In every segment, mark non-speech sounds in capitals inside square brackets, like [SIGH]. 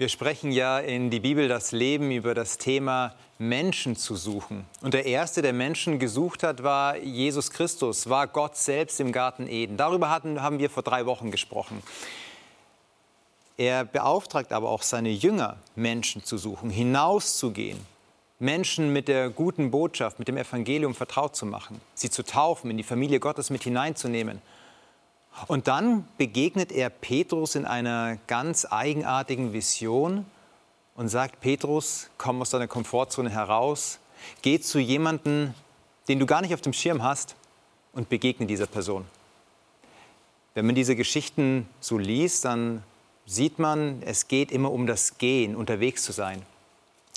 Wir sprechen ja in die Bibel das Leben über das Thema Menschen zu suchen. Und der erste, der Menschen gesucht hat, war Jesus Christus, war Gott selbst im Garten Eden. Darüber hatten, haben wir vor drei Wochen gesprochen. Er beauftragt aber auch seine Jünger, Menschen zu suchen, hinauszugehen, Menschen mit der guten Botschaft, mit dem Evangelium vertraut zu machen, sie zu taufen, in die Familie Gottes mit hineinzunehmen. Und dann begegnet er Petrus in einer ganz eigenartigen Vision und sagt, Petrus, komm aus deiner Komfortzone heraus, geh zu jemandem, den du gar nicht auf dem Schirm hast und begegne dieser Person. Wenn man diese Geschichten so liest, dann sieht man, es geht immer um das Gehen, unterwegs zu sein.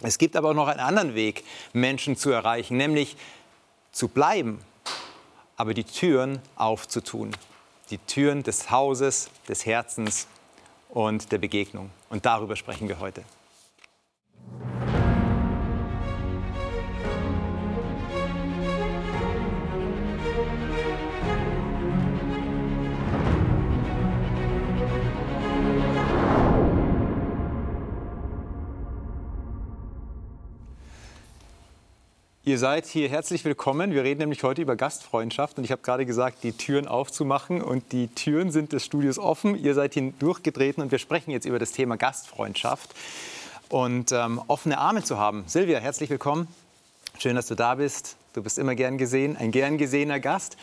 Es gibt aber auch noch einen anderen Weg, Menschen zu erreichen, nämlich zu bleiben, aber die Türen aufzutun die Türen des Hauses, des Herzens und der Begegnung. Und darüber sprechen wir heute. Ihr seid hier herzlich willkommen. Wir reden nämlich heute über Gastfreundschaft und ich habe gerade gesagt, die Türen aufzumachen und die Türen sind des Studios offen. Ihr seid hier durchgetreten und wir sprechen jetzt über das Thema Gastfreundschaft und ähm, offene Arme zu haben. Silvia, herzlich willkommen. Schön, dass du da bist. Du bist immer gern gesehen, ein gern gesehener Gast.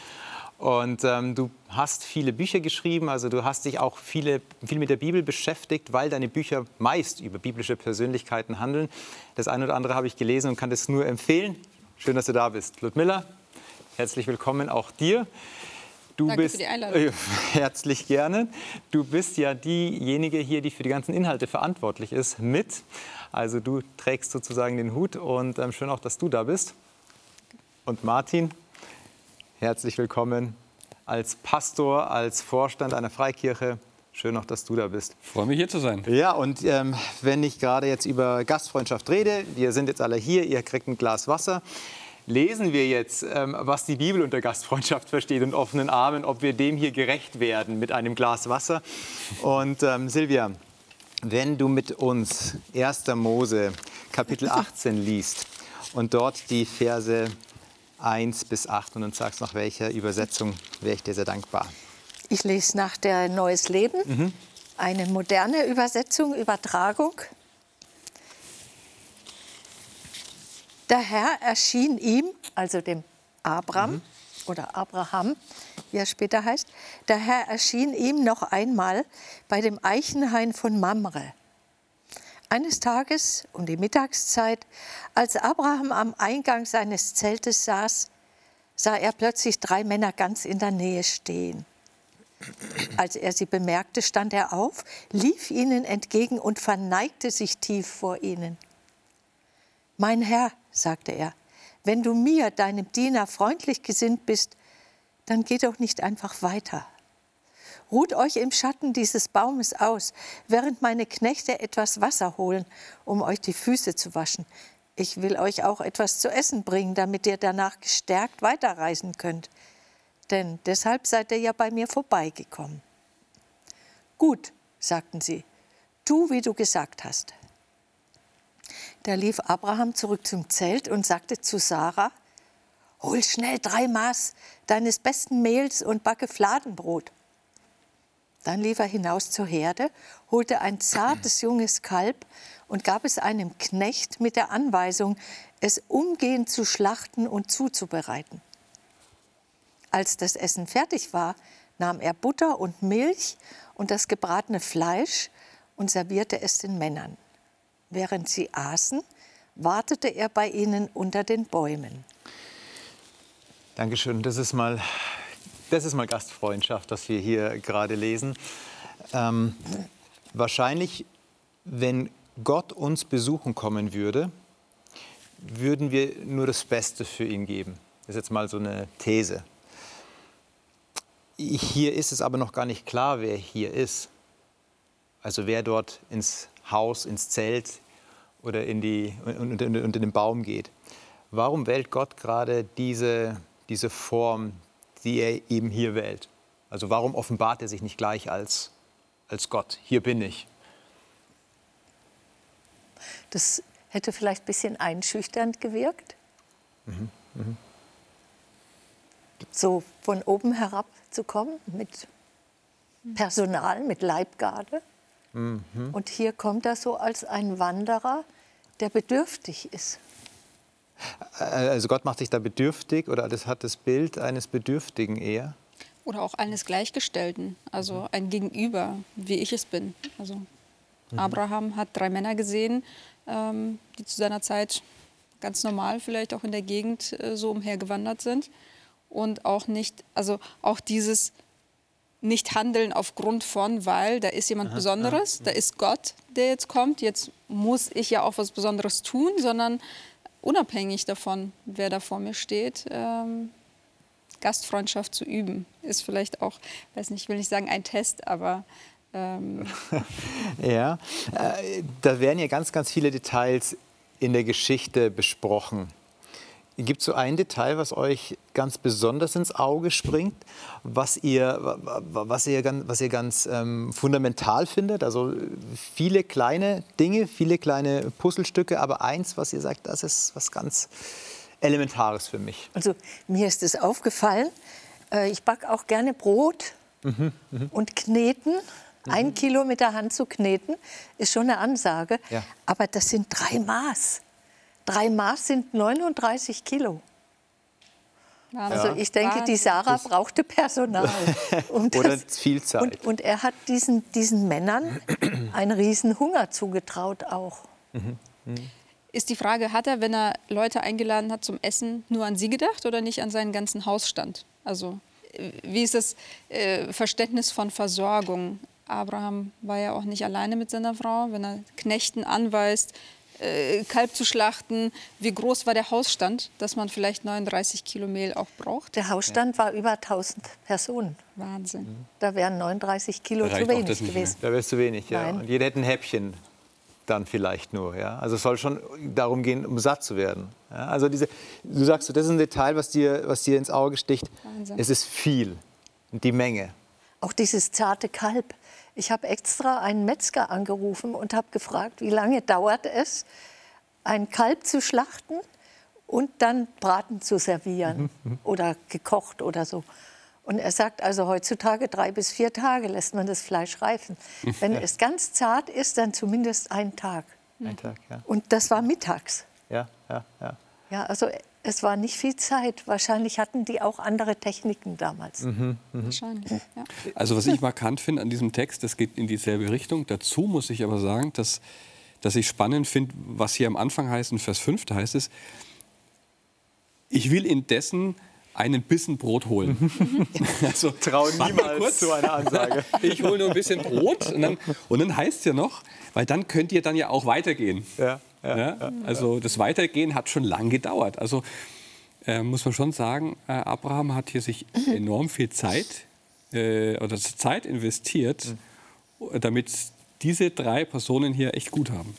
Und ähm, du hast viele Bücher geschrieben, also du hast dich auch viele, viel mit der Bibel beschäftigt, weil deine Bücher meist über biblische Persönlichkeiten handeln. Das eine oder andere habe ich gelesen und kann das nur empfehlen. Schön, dass du da bist. Ludmilla, herzlich willkommen auch dir. Du Danke bist für die Einladung. Äh, [LAUGHS] herzlich gerne. Du bist ja diejenige hier, die für die ganzen Inhalte verantwortlich ist, mit. Also du trägst sozusagen den Hut und ähm, schön auch, dass du da bist. Und Martin, herzlich willkommen als Pastor, als Vorstand einer Freikirche. Schön auch, dass du da bist. Freue mich hier zu sein. Ja, und ähm, wenn ich gerade jetzt über Gastfreundschaft rede, wir sind jetzt alle hier, ihr kriegt ein Glas Wasser. Lesen wir jetzt, ähm, was die Bibel unter Gastfreundschaft versteht und offenen Armen, ob wir dem hier gerecht werden mit einem Glas Wasser. Und ähm, Silvia, wenn du mit uns 1. Mose Kapitel 18 liest und dort die Verse 1 bis 8 und uns sagst, nach welcher Übersetzung wäre ich dir sehr dankbar. Ich lese nach der Neues Leben, mhm. eine moderne Übersetzung, Übertragung. Der Herr erschien ihm, also dem Abraham mhm. oder Abraham, wie er später heißt, der Herr erschien ihm noch einmal bei dem Eichenhain von Mamre. Eines Tages um die Mittagszeit, als Abraham am Eingang seines Zeltes saß, sah er plötzlich drei Männer ganz in der Nähe stehen. Als er sie bemerkte, stand er auf, lief ihnen entgegen und verneigte sich tief vor ihnen. Mein Herr, sagte er, wenn du mir, deinem Diener, freundlich gesinnt bist, dann geh doch nicht einfach weiter. Ruht euch im Schatten dieses Baumes aus, während meine Knechte etwas Wasser holen, um euch die Füße zu waschen. Ich will euch auch etwas zu essen bringen, damit ihr danach gestärkt weiterreisen könnt denn deshalb seid ihr ja bei mir vorbeigekommen. Gut, sagten sie, tu, wie du gesagt hast. Da lief Abraham zurück zum Zelt und sagte zu Sarah, Hol schnell drei Maß deines besten Mehls und backe Fladenbrot. Dann lief er hinaus zur Herde, holte ein zartes junges Kalb und gab es einem Knecht mit der Anweisung, es umgehend zu schlachten und zuzubereiten. Als das Essen fertig war, nahm er Butter und Milch und das gebratene Fleisch und servierte es den Männern. Während sie aßen, wartete er bei ihnen unter den Bäumen. Dankeschön. Das ist mal, das ist mal Gastfreundschaft, das wir hier gerade lesen. Ähm, wahrscheinlich, wenn Gott uns besuchen kommen würde, würden wir nur das Beste für ihn geben. Das ist jetzt mal so eine These. Hier ist es aber noch gar nicht klar, wer hier ist. Also wer dort ins Haus, ins Zelt oder in, die, und, und in den Baum geht. Warum wählt Gott gerade diese, diese Form, die er eben hier wählt? Also warum offenbart er sich nicht gleich als, als Gott? Hier bin ich. Das hätte vielleicht ein bisschen einschüchternd gewirkt. Mhm. Mhm. So von oben herab zu kommen mit Personal, mit Leibgarde. Mhm. Und hier kommt er so als ein Wanderer, der bedürftig ist. Also Gott macht sich da bedürftig oder das hat das Bild eines Bedürftigen eher? Oder auch eines Gleichgestellten, also mhm. ein Gegenüber, wie ich es bin. Also mhm. Abraham hat drei Männer gesehen, ähm, die zu seiner Zeit ganz normal vielleicht auch in der Gegend äh, so umhergewandert sind. Und auch nicht, also auch dieses nicht handeln aufgrund von, weil da ist jemand aha, Besonderes, aha. da ist Gott, der jetzt kommt, jetzt muss ich ja auch was Besonderes tun, sondern unabhängig davon, wer da vor mir steht, ähm, Gastfreundschaft zu üben, ist vielleicht auch, weiß nicht, ich will nicht sagen ein Test, aber ähm [LAUGHS] ja, äh, da werden ja ganz, ganz viele Details in der Geschichte besprochen. Gibt es so ein Detail, was euch ganz besonders ins Auge springt, was ihr, was ihr, was ihr ganz ähm, fundamental findet? Also viele kleine Dinge, viele kleine Puzzlestücke, aber eins, was ihr sagt, das ist was ganz Elementares für mich. Also mir ist es aufgefallen, äh, ich backe auch gerne Brot mhm, mh. und kneten. Mhm. Ein Kilo mit der Hand zu kneten, ist schon eine Ansage. Ja. Aber das sind drei Maß. Drei Maß sind 39 Kilo. Also ich denke, die Sarah brauchte Personal. [LAUGHS] Um Oder viel Zeit. Und, und, er hat diesen, diesen Männern [CLEARS THROAT] einen riesen Hunger zugetraut auch. Mhm. Ist die Frage, hat er, wenn er Leute eingeladen hat zum Essen, nur an sie gedacht oder nicht an seinen ganzen Hausstand? Also wie ist das äh, Verständnis von Versorgung? Abraham war ja auch nicht alleine mit seiner Frau. Wenn er Knechten anweist, äh, Kalb zu schlachten. Wie groß war der Hausstand, dass man vielleicht 39 Kilo Mehl auch braucht? Der Hausstand ja. war über 1000 Personen. Wahnsinn. Mhm. Da wären 39 Kilo zu wenig gewesen. Da wäre es zu wenig, ja. Nein. Und jeder hätte ein Häppchen dann vielleicht nur. Ja? Also es soll schon darum gehen, um satt zu werden. Ja? Also diese, du sagst, das ist ein Detail, was dir, was dir ins Auge sticht. Wahnsinn. Es ist viel, die Menge. Auch dieses zarte Kalb. Ich habe extra einen Metzger angerufen und habe gefragt, wie lange dauert es, ein Kalb zu schlachten und dann Braten zu servieren [LAUGHS] oder gekocht oder so. Und er sagt also heutzutage drei bis vier Tage lässt man das Fleisch reifen. Wenn ja. es ganz zart ist, dann zumindest einen Tag. Ein Tag, ja. Und das war mittags. Ja, ja, ja. Ja, also es war nicht viel Zeit. Wahrscheinlich hatten die auch andere Techniken damals. Mhm, mh. Wahrscheinlich, ja. Also was ich markant finde an diesem Text, das geht in dieselbe Richtung. Dazu muss ich aber sagen, dass, dass ich spannend finde, was hier am Anfang heißt, in Vers 5, da heißt es, ich will indessen einen Bissen Brot holen. [LAUGHS] also, Trau niemals kurz. zu einer Ansage. [LAUGHS] ich hole nur ein bisschen Brot und dann, und dann heißt es ja noch, weil dann könnt ihr dann ja auch weitergehen. Ja. Ja, also das Weitergehen hat schon lang gedauert. Also äh, muss man schon sagen, äh, Abraham hat hier sich enorm viel Zeit äh, oder Zeit investiert, mhm. damit diese drei Personen hier echt gut haben.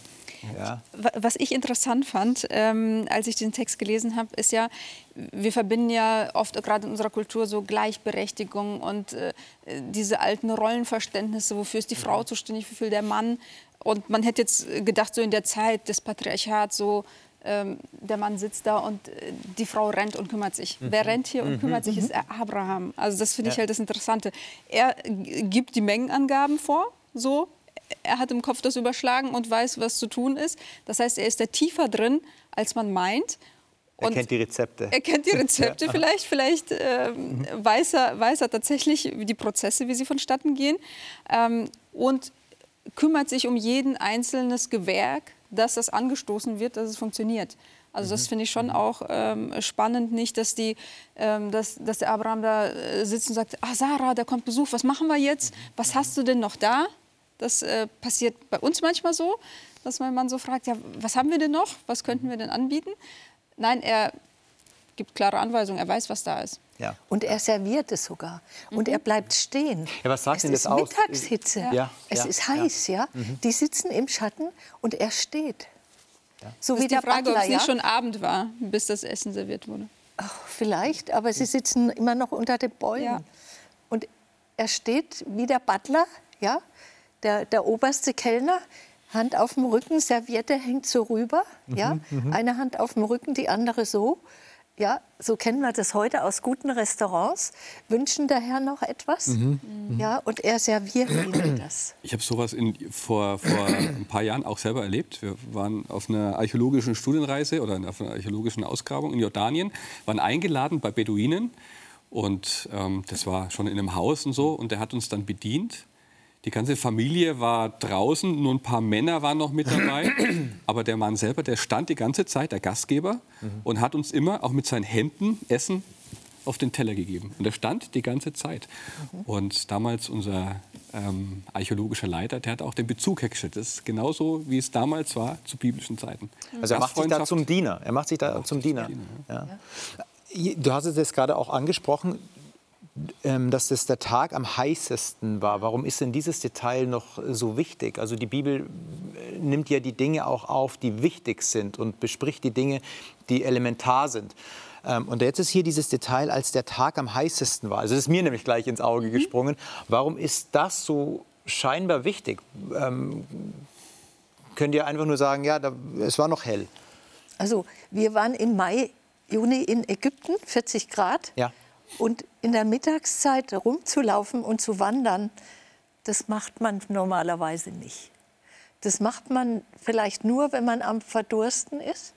Ja. Was ich interessant fand, ähm, als ich den Text gelesen habe, ist ja, wir verbinden ja oft gerade in unserer Kultur so Gleichberechtigung und äh, diese alten Rollenverständnisse, wofür ist die Frau zuständig, wofür der Mann. Und man hätte jetzt gedacht, so in der Zeit des Patriarchats, so ähm, der Mann sitzt da und äh, die Frau rennt und kümmert sich. Mhm. Wer rennt hier und mhm. kümmert sich, ist Abraham. Also das finde ich ja. halt das Interessante. Er gibt die Mengenangaben vor, so. Er hat im Kopf das überschlagen und weiß, was zu tun ist. Das heißt, er ist da tiefer drin, als man meint. Und er kennt die Rezepte. Er kennt die Rezepte [LAUGHS] ja. vielleicht. Vielleicht ähm, mhm. weiß, er, weiß er tatsächlich die Prozesse, wie sie vonstatten gehen. Ähm, und kümmert sich um jeden einzelnes Gewerk, dass das angestoßen wird, dass es funktioniert. Also das mhm. finde ich schon mhm. auch ähm, spannend, nicht, dass, die, ähm, dass, dass der Abraham da äh, sitzt und sagt, ah Sarah, da kommt Besuch, was machen wir jetzt? Was hast du denn noch da? Das äh, passiert bei uns manchmal so, dass mein Mann so fragt, ja, was haben wir denn noch? Was könnten wir denn anbieten? Nein, er gibt klare Anweisungen, er weiß, was da ist. Ja. Und er serviert es sogar. Und mhm. er bleibt stehen. Ja, was sagt es denn das aus? Es ist Mittagshitze. Ja. Es ist heiß, ja. Mhm. Die sitzen im Schatten und er steht. So das wie der Frage, Butler, ob es nicht schon Abend war, bis das Essen serviert wurde. Ach, vielleicht, aber sie sitzen immer noch unter den Bäumen. Und er steht wie der Butler, ja, der, der oberste Kellner, Hand auf dem Rücken, Serviette hängt so rüber, ja, eine Hand auf dem Rücken, die andere so. Ja, so kennen wir das heute aus guten Restaurants. Wünschen der Herr noch etwas? Ja, und er serviert [CLEARS THROAT] ihnen das. Ich habe sowas in, vor, vor ein paar Jahren auch selber erlebt. Wir waren auf einer archäologischen Studienreise oder auf einer archäologischen Ausgrabung in Jordanien, waren eingeladen bei Beduinen und ähm, das war schon in einem Haus und so und der hat uns dann bedient. Die ganze Familie war draußen, nur ein paar Männer waren noch mit dabei. [CLEARS THROAT] Aber der Mann selber, der stand die ganze Zeit, der Gastgeber, und hat uns immer auch mit seinen Händen Essen auf den Teller gegeben. Und er stand die ganze Zeit. Und damals unser ähm, archäologischer Leiter, der hat auch den Bezug hergestellt. Das ist genauso, wie es damals war zu biblischen Zeiten. Also er macht sich da zum Diener. Er macht sich da zum Diener. Ja. Du hast es jetzt gerade auch angesprochen, dass das der Tag am heißesten war. Warum ist denn dieses Detail noch so wichtig? Also die Bibel äh, nimmt ja die Dinge auch auf, die wichtig sind und bespricht die Dinge, die elementar sind. Ähm, Und jetzt ist hier dieses Detail, als der Tag am heißesten war. Also das ist mir nämlich gleich ins Auge gesprungen. Warum ist das so scheinbar wichtig? Ähm, könnt ihr einfach nur sagen, ja, da, es war noch hell. Also wir waren im Mai, Juni in Ägypten, 40 Grad. Ja. Und in der Mittagszeit rumzulaufen und zu wandern, das macht man normalerweise nicht. Das macht man vielleicht nur, wenn man am Verdursten ist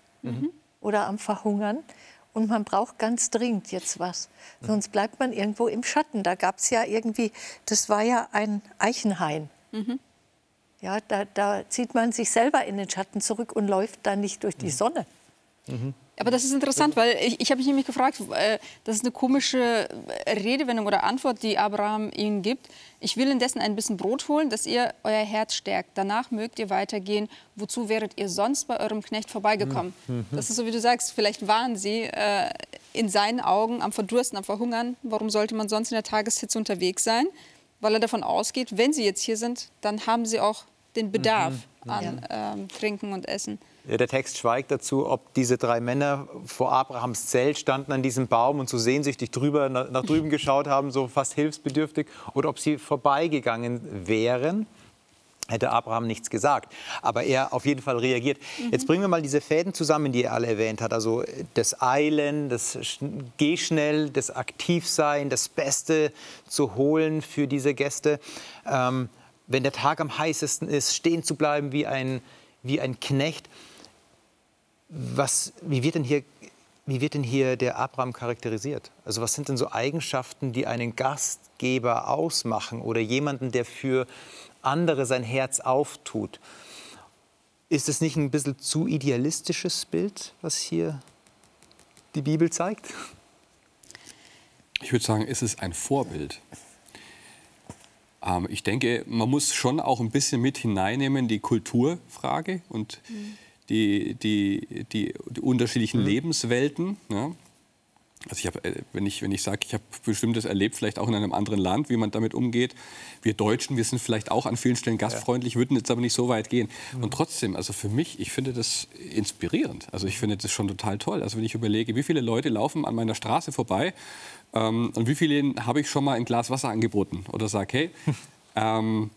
oder am Verhungern. Und man braucht ganz dringend jetzt was. Sonst bleibt man irgendwo im Schatten. Da gab es ja irgendwie, das war ja ein Eichenhain. Ja, da, da zieht man sich selber in den Schatten zurück und läuft dann nicht durch die Sonne. Aber das ist interessant, weil ich, ich habe mich nämlich gefragt, äh, das ist eine komische Redewendung oder Antwort, die Abraham ihnen gibt. Ich will indessen ein bisschen Brot holen, dass ihr euer Herz stärkt. Danach mögt ihr weitergehen. Wozu wäret ihr sonst bei eurem Knecht vorbeigekommen? Das ist so, wie du sagst, vielleicht waren sie äh, in seinen Augen am Verdursten, am Verhungern. Warum sollte man sonst in der Tageshitze unterwegs sein? Weil er davon ausgeht, wenn sie jetzt hier sind, dann haben sie auch den Bedarf an ähm, Trinken und Essen. Der Text schweigt dazu, ob diese drei Männer vor Abrahams Zelt standen an diesem Baum und so sehnsüchtig drüber, nach, drüben [LAUGHS] geschaut haben, so fast hilfsbedürftig, oder ob sie vorbeigegangen wären. Hätte Abraham nichts gesagt. Aber er auf jeden Fall reagiert. Jetzt bringen wir mal diese Fäden zusammen, die er alle erwähnt hat. Also das Eilen, das Sch- Geh schnell, das Aktivsein, das Beste zu holen für diese Gäste. Ähm, wenn der Tag am heißesten ist, stehen zu bleiben wie ein, wie ein Knecht. Was, wie, wird denn hier, wie wird denn hier der Abraham charakterisiert? Also was sind denn so Eigenschaften, die einen Gastgeber ausmachen oder jemanden, der für andere sein Herz auftut? Ist es nicht ein bisschen zu idealistisches Bild, was hier die Bibel zeigt? Ich würde sagen, es ist ein Vorbild. Ähm, ich denke, man muss schon auch ein bisschen mit hineinnehmen die Kulturfrage und die, die, die, die unterschiedlichen Lebenswelten. Ja. Also ich habe, äh, wenn ich, wenn ich sage, ich habe bestimmtes erlebt, vielleicht auch in einem anderen Land, wie man damit umgeht. Wir Deutschen, wir sind vielleicht auch an vielen Stellen gastfreundlich, würden jetzt aber nicht so weit gehen. Und trotzdem, also für mich, ich finde das inspirierend. Also ich finde das schon total toll. Also wenn ich überlege, wie viele Leute laufen an meiner Straße vorbei ähm, und wie vielen habe ich schon mal ein Glas Wasser angeboten oder sage, hey, [LAUGHS] ähm,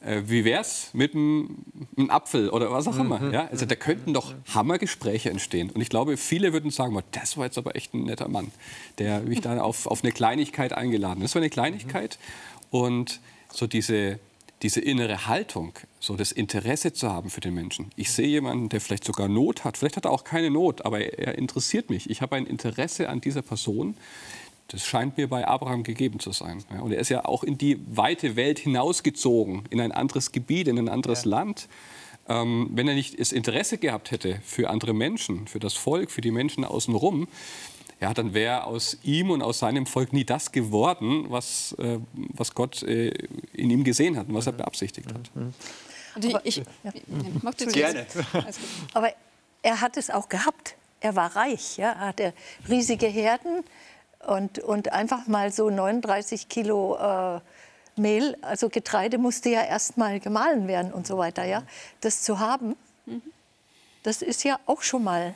äh, wie wär's mit einem Apfel oder was auch immer? Ja? Also da könnten doch Hammergespräche entstehen. Und ich glaube, viele würden sagen, "Boah, das war jetzt aber echt ein netter Mann, der mich da auf, auf eine Kleinigkeit eingeladen hat. Das war eine Kleinigkeit. Und so diese, diese innere Haltung, so das Interesse zu haben für den Menschen. Ich sehe jemanden, der vielleicht sogar Not hat. Vielleicht hat er auch keine Not, aber er interessiert mich. Ich habe ein Interesse an dieser Person. Das scheint mir bei Abraham gegeben zu sein. Ja, und er ist ja auch in die weite Welt hinausgezogen, in ein anderes Gebiet, in ein anderes Land. Ähm, wenn er nicht das Interesse gehabt hätte für andere Menschen, für das Volk, für die Menschen außenrum, ja, dann wäre aus ihm und aus seinem Volk nie das geworden, was, äh, was Gott äh, in ihm gesehen hat und was er beabsichtigt hat. Und ich, ich, ja. mach du Gerne. Aber er hat es auch gehabt. Er war reich. Ja? Er hatte riesige Herden und, und einfach mal so 39 Kilo äh, Mehl, also Getreide musste ja erst mal gemahlen werden und so weiter. Ja? Das zu haben, das ist ja auch schon mal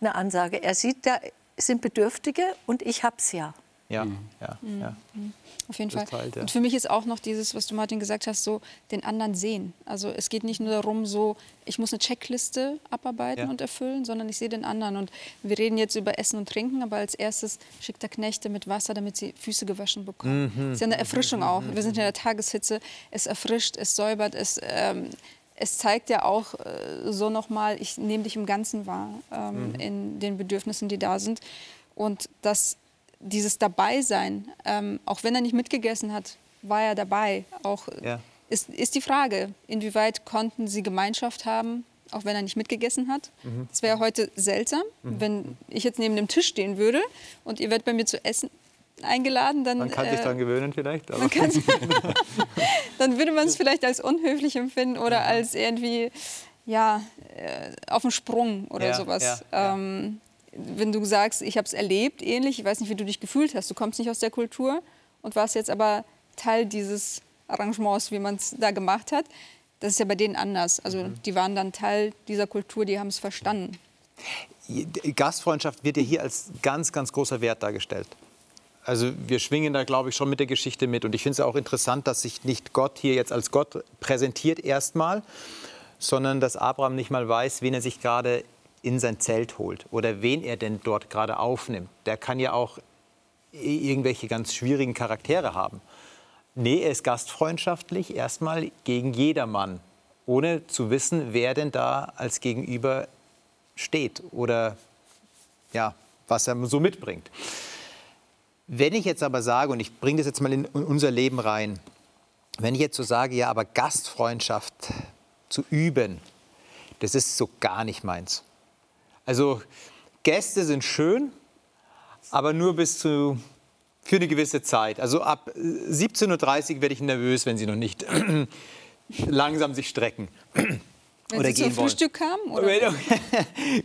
eine Ansage. Er sieht, da sind Bedürftige und ich hab's ja. Ja, mhm. ja, mhm. ja. Auf jeden Fall. Teilt, ja. Und für mich ist auch noch dieses, was du Martin gesagt hast, so den anderen sehen. Also es geht nicht nur darum, so ich muss eine Checkliste abarbeiten ja. und erfüllen, sondern ich sehe den anderen. Und wir reden jetzt über Essen und Trinken, aber als erstes schickt er Knechte mit Wasser, damit sie Füße gewaschen bekommen. Mhm. Das ist ja eine Erfrischung auch. Wir sind in der Tageshitze. Es erfrischt, es säubert, es ähm, es zeigt ja auch äh, so nochmal, ich nehme dich im Ganzen wahr, ähm, mhm. in den Bedürfnissen, die da sind. Und dass dieses Dabeisein, ähm, auch wenn er nicht mitgegessen hat, war er dabei. Auch ja. ist, ist die Frage, inwieweit konnten sie Gemeinschaft haben, auch wenn er nicht mitgegessen hat. Mhm. Das wäre heute seltsam, mhm. wenn ich jetzt neben dem Tisch stehen würde und ihr werdet bei mir zu essen eingeladen, dann. Man kann sich äh, daran gewöhnen vielleicht. [LAUGHS] [LAUGHS] dann würde man es vielleicht als unhöflich empfinden oder als irgendwie ja, äh, auf dem Sprung oder ja, sowas. Ja, ähm, wenn du sagst, ich habe es erlebt, ähnlich, ich weiß nicht, wie du dich gefühlt hast, du kommst nicht aus der Kultur und warst jetzt aber Teil dieses Arrangements, wie man es da gemacht hat, das ist ja bei denen anders. Also mhm. die waren dann Teil dieser Kultur, die haben es verstanden. Gastfreundschaft wird ja hier als ganz, ganz großer Wert dargestellt. Also wir schwingen da, glaube ich, schon mit der Geschichte mit. Und ich finde es auch interessant, dass sich nicht Gott hier jetzt als Gott präsentiert erstmal, sondern dass Abraham nicht mal weiß, wen er sich gerade in sein Zelt holt oder wen er denn dort gerade aufnimmt. Der kann ja auch irgendwelche ganz schwierigen Charaktere haben. Nee, er ist gastfreundschaftlich erstmal gegen jedermann, ohne zu wissen, wer denn da als Gegenüber steht oder ja, was er so mitbringt. Wenn ich jetzt aber sage, und ich bringe das jetzt mal in unser Leben rein, wenn ich jetzt so sage, ja, aber Gastfreundschaft zu üben, das ist so gar nicht meins. Also Gäste sind schön, aber nur bis zu für eine gewisse Zeit. Also ab 17.30 Uhr werde ich nervös, wenn sie noch nicht [CLEARS THROAT] langsam sich strecken. Wenn oder Sie zum wollen. Frühstück kamen? Oder?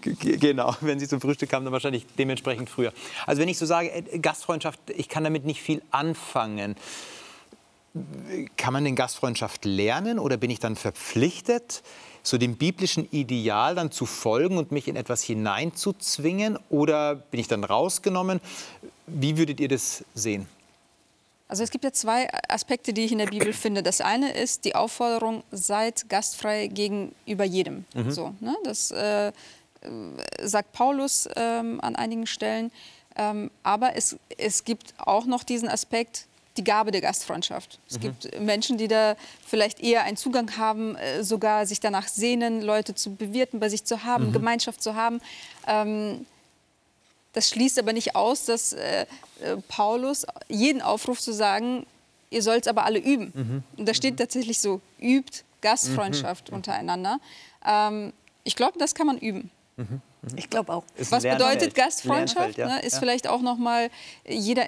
[LAUGHS] genau, wenn Sie zum Frühstück kamen, dann wahrscheinlich dementsprechend früher. Also wenn ich so sage, äh, Gastfreundschaft, ich kann damit nicht viel anfangen. Kann man den Gastfreundschaft lernen oder bin ich dann verpflichtet, so dem biblischen Ideal dann zu folgen und mich in etwas hineinzuzwingen? Oder bin ich dann rausgenommen? Wie würdet ihr das sehen? Also es gibt ja zwei Aspekte, die ich in der Bibel finde. Das eine ist die Aufforderung, seid gastfrei gegenüber jedem. Mhm. So, ne? Das äh, sagt Paulus ähm, an einigen Stellen. Ähm, aber es, es gibt auch noch diesen Aspekt, die Gabe der Gastfreundschaft. Es mhm. gibt Menschen, die da vielleicht eher einen Zugang haben, äh, sogar sich danach sehnen, Leute zu bewirten, bei sich zu haben, mhm. Gemeinschaft zu haben. Ähm, das schließt aber nicht aus, dass äh, äh Paulus jeden aufruft zu sagen, ihr sollt es aber alle üben. Mhm. Und da steht mhm. tatsächlich so, übt Gastfreundschaft mhm. untereinander. Ähm, ich glaube, das kann man üben. Mhm. Ich glaube auch. Was bedeutet Gastfreundschaft? Ja. Ne, ist ja. vielleicht auch noch mal, jeder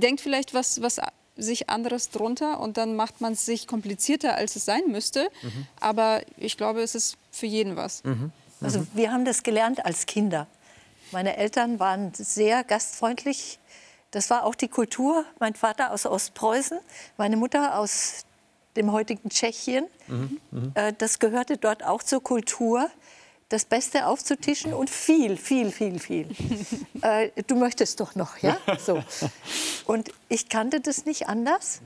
denkt vielleicht was, was sich anderes drunter und dann macht man es sich komplizierter, als es sein müsste. Mhm. Aber ich glaube, es ist für jeden was. Mhm. Also wir haben das gelernt als Kinder. Meine Eltern waren sehr gastfreundlich. Das war auch die Kultur. Mein Vater aus Ostpreußen, meine Mutter aus dem heutigen Tschechien. Mhm, mh. Das gehörte dort auch zur Kultur, das Beste aufzutischen und viel, viel, viel, viel. [LAUGHS] äh, du möchtest doch noch, ja? [LAUGHS] So. Und ich kannte das nicht anders.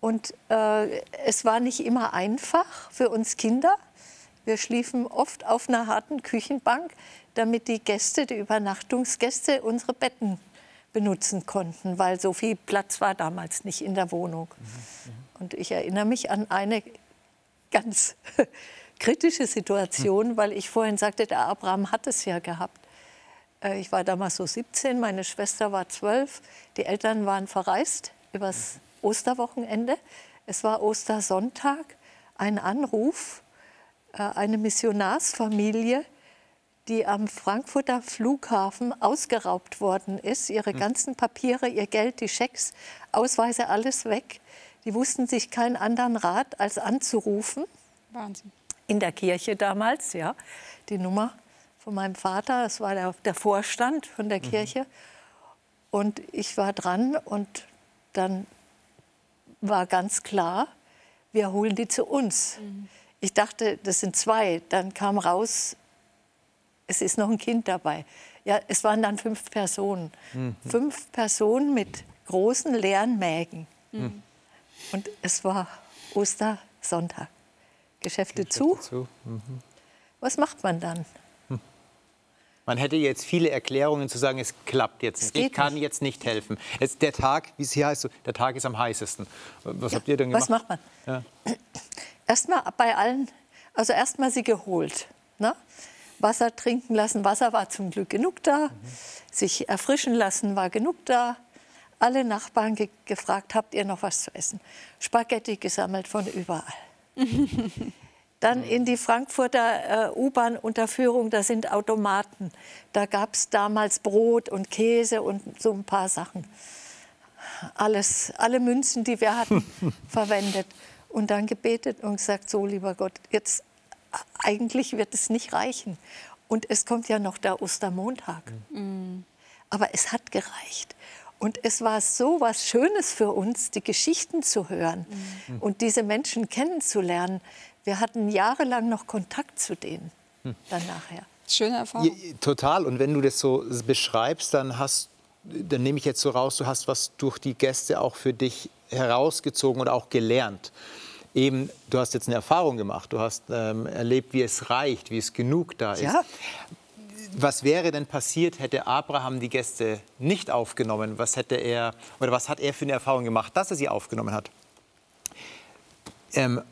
Und äh, es war nicht immer einfach für uns Kinder. Wir schliefen oft auf einer harten Küchenbank damit die Gäste, die Übernachtungsgäste, unsere Betten benutzen konnten, weil so viel Platz war damals nicht in der Wohnung. Und ich erinnere mich an eine ganz kritische Situation, weil ich vorhin sagte, der Abraham hat es ja gehabt. Äh, ich war damals so 17, meine Schwester war 12, die Eltern waren verreist übers Osterwochenende. Es war Ostersonntag, ein Anruf, äh, eine Missionarsfamilie, die am Frankfurter Flughafen ausgeraubt worden ist. Ihre hm. ganzen Papiere, ihr Geld, die Schecks, Ausweise, alles weg. Die wussten sich keinen anderen Rat, als anzurufen. Wahnsinn. In der Kirche damals, ja. Die Nummer von meinem Vater, das war der, der Vorstand von der mhm. Kirche. Und ich war dran und dann war ganz klar, wir holen die zu uns. Mhm. Ich dachte, das sind zwei. Dann kam raus, es ist noch ein Kind dabei. Ja, es waren dann fünf Personen. Mhm. Fünf Personen mit großen leeren Mägen. Mhm. Und es war Ostersonntag. Geschäfte, Geschäfte zu. zu. Mhm. Was macht man dann? Hm. Man hätte jetzt viele Erklärungen zu sagen, es klappt jetzt nicht. Ich kann nicht. jetzt nicht helfen. Es, der Tag, wie es hier heißt, der Tag ist am heißesten. Was ja, habt ihr denn gemacht? Was macht man? Ja. Erstmal bei allen, also erstmal sie geholt. Ne? Wasser trinken lassen. Wasser war zum Glück genug da. Mhm. Sich erfrischen lassen war genug da. Alle Nachbarn ge gefragt, habt ihr noch was zu essen? Spaghetti gesammelt von überall. [LAUGHS] Dann in die Frankfurter äh, U-Bahn-Unterführung, da sind Automaten. Da gab es damals Brot und Käse und so ein paar Sachen. Alles, alle Münzen, die wir hatten, [LAUGHS] verwendet. Und dann gebetet und gesagt, so lieber Gott, jetzt eigentlich wird es nicht reichen. Und es kommt ja noch der Ostermontag. Mhm. Aber es hat gereicht. Und es war so was Schönes für uns, die Geschichten zu hören mhm. und diese Menschen kennenzulernen. Wir hatten jahrelang noch Kontakt zu denen hm. dann nachher. Schöne Erfahrung. Ja, total. Und wenn du das so beschreibst, dann hast, dann nehme ich jetzt so raus, du hast was durch die Gäste auch für dich herausgezogen oder auch gelernt. Eben, du hast jetzt eine Erfahrung gemacht, du hast ähm, erlebt, wie es reicht, wie es genug da ist. Ja. Was wäre denn passiert, hätte Abraham die Gäste nicht aufgenommen? Was hätte er oder was hat er für eine Erfahrung gemacht, dass er sie aufgenommen hat? Ähm,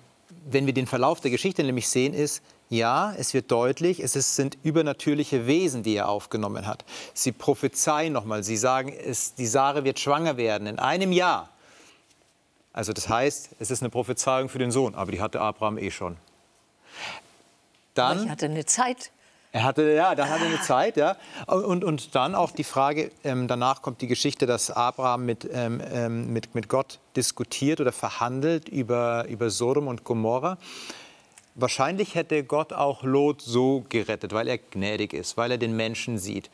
wenn wir den Verlauf der Geschichte nämlich sehen, ist, ja, es wird deutlich, es ist, sind übernatürliche Wesen, die er aufgenommen hat. Sie prophezeien nochmal, sie sagen, es, die Sarah wird schwanger werden in einem Jahr. Also das heißt, es ist eine Prophezeiung für den Sohn, aber die hatte Abraham eh schon. Dann, aber ich hatte eine Zeit. Er hatte, ja, dann hatte eine Zeit, ja. Und, und dann auch die Frage, ähm, danach kommt die Geschichte, dass Abraham mit, ähm, ähm, mit, mit Gott diskutiert oder verhandelt über, über Sodom und Gomorra. Wahrscheinlich hätte Gott auch Lot so gerettet, weil er gnädig ist, weil er den Menschen sieht.